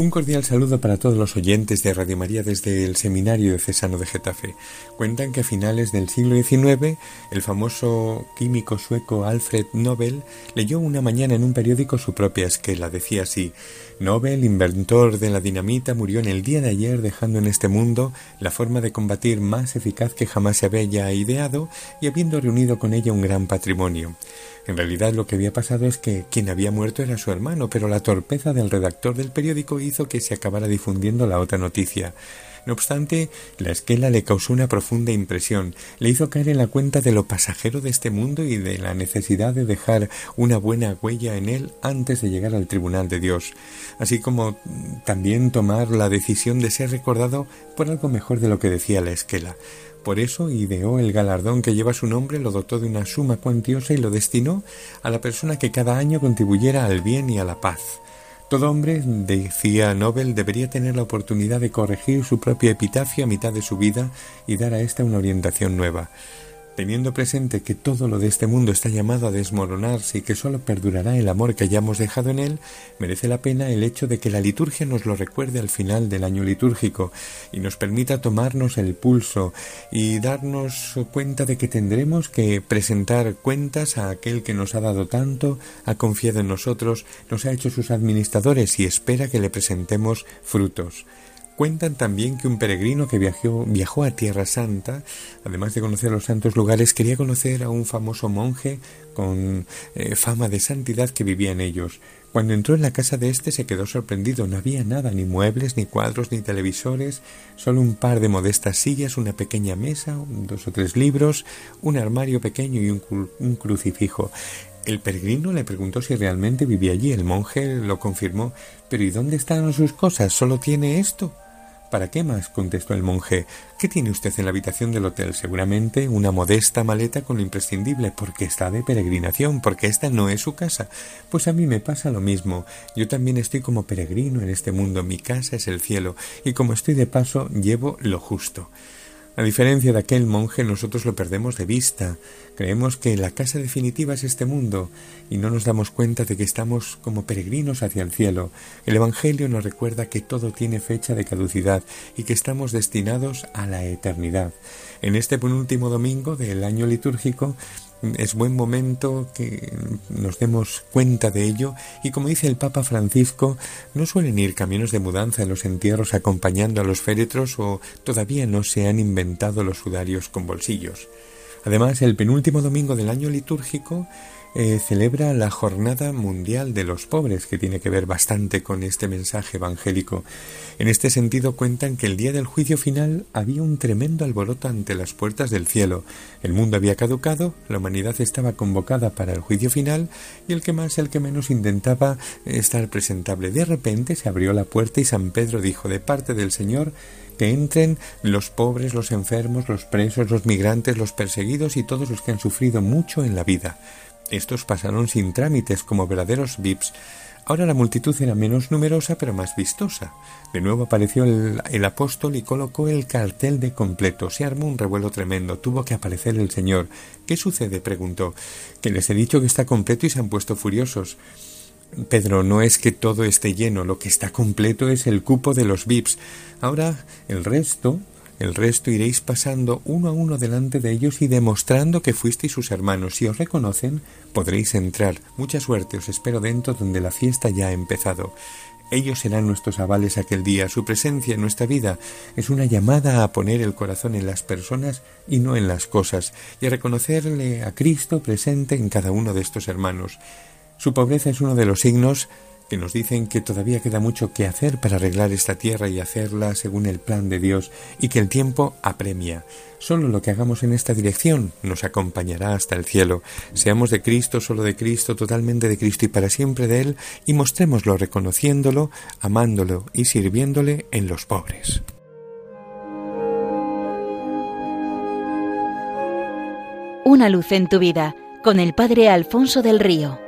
Un cordial saludo para todos los oyentes de Radio María desde el Seminario Cesano de Getafe. Cuentan que a finales del siglo XIX el famoso químico sueco Alfred Nobel leyó una mañana en un periódico su propia esquela. Decía así, Nobel, inventor de la dinamita, murió en el día de ayer dejando en este mundo la forma de combatir más eficaz que jamás se había ideado y habiendo reunido con ella un gran patrimonio. En realidad lo que había pasado es que quien había muerto era su hermano, pero la torpeza del redactor del periódico hizo que se acabara difundiendo la otra noticia. No obstante, la esquela le causó una profunda impresión, le hizo caer en la cuenta de lo pasajero de este mundo y de la necesidad de dejar una buena huella en él antes de llegar al tribunal de Dios, así como también tomar la decisión de ser recordado por algo mejor de lo que decía la esquela. Por eso ideó el galardón que lleva su nombre, lo dotó de una suma cuantiosa y lo destinó a la persona que cada año contribuyera al bien y a la paz. Todo hombre, decía Nobel, debería tener la oportunidad de corregir su propio epitafio a mitad de su vida y dar a ésta una orientación nueva teniendo presente que todo lo de este mundo está llamado a desmoronarse y que sólo perdurará el amor que hayamos dejado en él, merece la pena el hecho de que la liturgia nos lo recuerde al final del año litúrgico y nos permita tomarnos el pulso y darnos cuenta de que tendremos que presentar cuentas a aquel que nos ha dado tanto, ha confiado en nosotros, nos ha hecho sus administradores y espera que le presentemos frutos. Cuentan también que un peregrino que viajó, viajó a Tierra Santa, además de conocer los santos lugares, quería conocer a un famoso monje con eh, fama de santidad que vivía en ellos. Cuando entró en la casa de éste se quedó sorprendido. No había nada, ni muebles, ni cuadros, ni televisores, solo un par de modestas sillas, una pequeña mesa, dos o tres libros, un armario pequeño y un, un crucifijo. El peregrino le preguntó si realmente vivía allí. El monje lo confirmó. Pero ¿y dónde están sus cosas? ¿Solo tiene esto? ¿Para qué más? contestó el monje. ¿Qué tiene usted en la habitación del hotel? Seguramente una modesta maleta con lo imprescindible, porque está de peregrinación, porque esta no es su casa. Pues a mí me pasa lo mismo. Yo también estoy como peregrino en este mundo. Mi casa es el cielo, y como estoy de paso, llevo lo justo. A diferencia de aquel monje, nosotros lo perdemos de vista. Creemos que la casa definitiva es este mundo y no nos damos cuenta de que estamos como peregrinos hacia el cielo. El Evangelio nos recuerda que todo tiene fecha de caducidad y que estamos destinados a la eternidad. En este penúltimo domingo del año litúrgico es buen momento que nos demos cuenta de ello y como dice el Papa Francisco, no suelen ir caminos de mudanza en los entierros acompañando a los féretros o todavía no se han inventado los sudarios con bolsillos. Además, el penúltimo domingo del año litúrgico eh, celebra la Jornada Mundial de los Pobres, que tiene que ver bastante con este mensaje evangélico. En este sentido cuentan que el día del juicio final había un tremendo alboroto ante las puertas del cielo. El mundo había caducado, la humanidad estaba convocada para el juicio final y el que más, el que menos intentaba estar presentable. De repente se abrió la puerta y San Pedro dijo de parte del Señor que entren los pobres, los enfermos, los presos, los migrantes, los perseguidos y todos los que han sufrido mucho en la vida. Estos pasaron sin trámites como verdaderos VIPs. Ahora la multitud era menos numerosa pero más vistosa. De nuevo apareció el, apóstol y colocó el cartel de completo. Se armó un revuelo tremendo. Tuvo que aparecer el Señor. ¿Qué sucede? preguntó. Que les he dicho que está completo y se han puesto furiosos. Pedro, no es que todo esté lleno, lo que está completo es el cupo de los VIPs. Ahora el resto el resto iréis pasando uno a uno delante de ellos y demostrando que fuisteis sus hermanos. Si os reconocen, podréis entrar. Mucha suerte os espero dentro donde la fiesta ya ha empezado. Ellos serán nuestros avales aquel día. Su presencia en nuestra vida es una llamada a poner el corazón en las personas y no en las cosas, y a reconocerle a Cristo presente en cada uno de estos hermanos. Su pobreza es uno de los signos que nos dicen que todavía queda mucho que hacer para arreglar esta tierra y hacerla según el plan de Dios y que el tiempo apremia. Solo lo que hagamos en esta dirección nos acompañará hasta el cielo. Seamos de Cristo, solo de Cristo, totalmente de Cristo y para siempre de Él y mostrémoslo reconociéndolo, amándolo y sirviéndole en los pobres. Una luz en tu vida con el Padre Alfonso del Río.